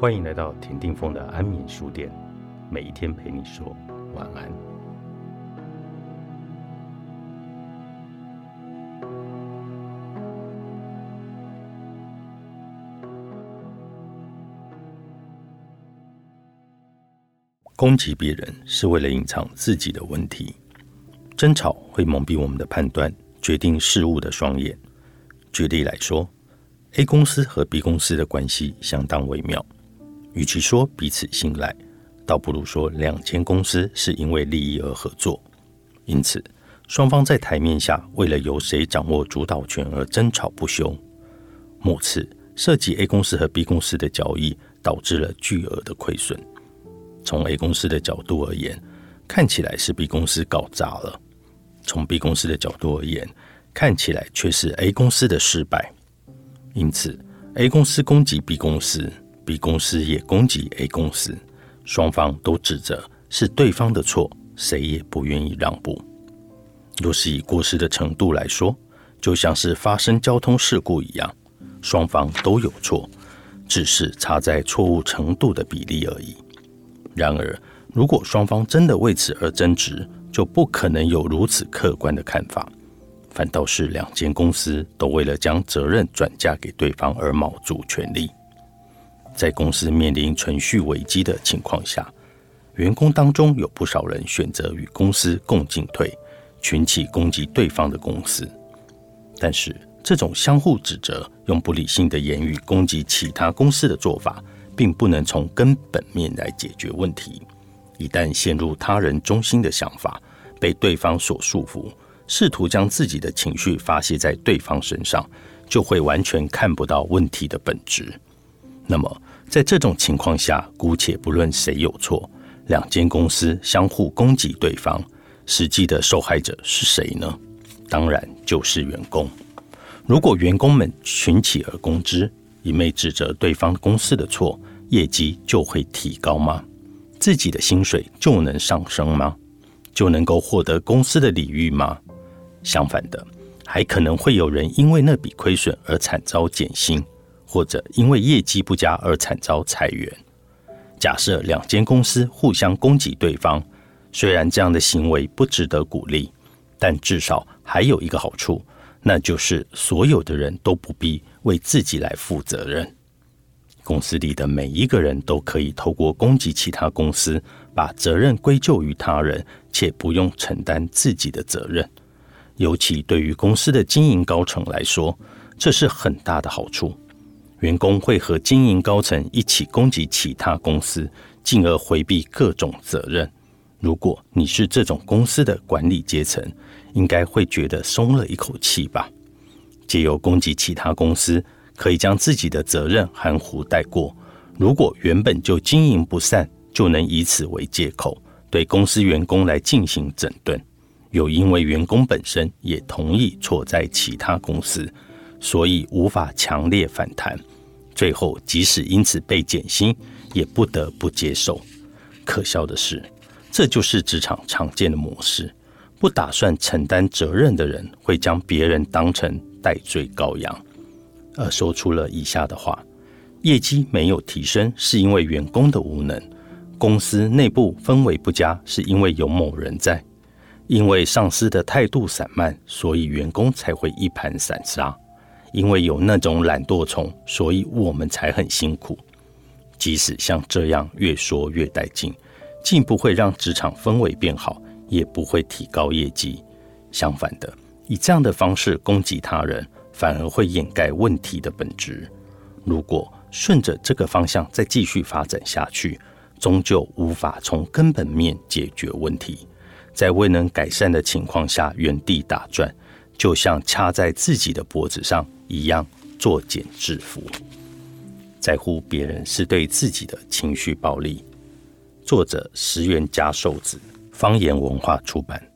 欢迎来到田定峰的安眠书店，每一天陪你说晚安。攻击别人是为了隐藏自己的问题，争吵会蒙蔽我们的判断，决定事物的双眼。举例来说，A 公司和 B 公司的关系相当微妙。与其说彼此信赖，倒不如说两间公司是因为利益而合作。因此，双方在台面下为了由谁掌握主导权而争吵不休。某次涉及 A 公司和 B 公司的交易，导致了巨额的亏损。从 A 公司的角度而言，看起来是 B 公司搞砸了；从 B 公司的角度而言，看起来却是 A 公司的失败。因此，A 公司攻击 B 公司。B 公司也攻击 A 公司，双方都指责是对方的错，谁也不愿意让步。若是以过失的程度来说，就像是发生交通事故一样，双方都有错，只是差在错误程度的比例而已。然而，如果双方真的为此而争执，就不可能有如此客观的看法，反倒是两间公司都为了将责任转嫁给对方而卯足全力。在公司面临存续危机的情况下，员工当中有不少人选择与公司共进退，群起攻击对方的公司。但是，这种相互指责、用不理性的言语攻击其他公司的做法，并不能从根本面来解决问题。一旦陷入他人中心的想法，被对方所束缚，试图将自己的情绪发泄在对方身上，就会完全看不到问题的本质。那么，在这种情况下，姑且不论谁有错，两间公司相互攻击对方，实际的受害者是谁呢？当然就是员工。如果员工们群起而攻之，一昧指责对方公司的错，业绩就会提高吗？自己的薪水就能上升吗？就能够获得公司的礼遇吗？相反的，还可能会有人因为那笔亏损而惨遭减薪。或者因为业绩不佳而惨遭裁员。假设两间公司互相攻击对方，虽然这样的行为不值得鼓励，但至少还有一个好处，那就是所有的人都不必为自己来负责任。公司里的每一个人都可以透过攻击其他公司，把责任归咎于他人，且不用承担自己的责任。尤其对于公司的经营高层来说，这是很大的好处。员工会和经营高层一起攻击其他公司，进而回避各种责任。如果你是这种公司的管理阶层，应该会觉得松了一口气吧？借由攻击其他公司，可以将自己的责任含糊带过。如果原本就经营不善，就能以此为借口对公司员工来进行整顿。有因为员工本身也同意错在其他公司。所以无法强烈反弹，最后即使因此被减薪，也不得不接受。可笑的是，这就是职场常见的模式。不打算承担责任的人，会将别人当成代罪羔羊，而说出了以下的话：业绩没有提升，是因为员工的无能；公司内部氛围不佳，是因为有某人在；因为上司的态度散漫，所以员工才会一盘散沙。因为有那种懒惰虫，所以我们才很辛苦。即使像这样越说越带劲，既不会让职场氛围变好，也不会提高业绩。相反的，以这样的方式攻击他人，反而会掩盖问题的本质。如果顺着这个方向再继续发展下去，终究无法从根本面解决问题，在未能改善的情况下原地打转，就像掐在自己的脖子上。一样作茧自缚，在乎别人是对自己的情绪暴力。作者石原加寿子，方言文化出版。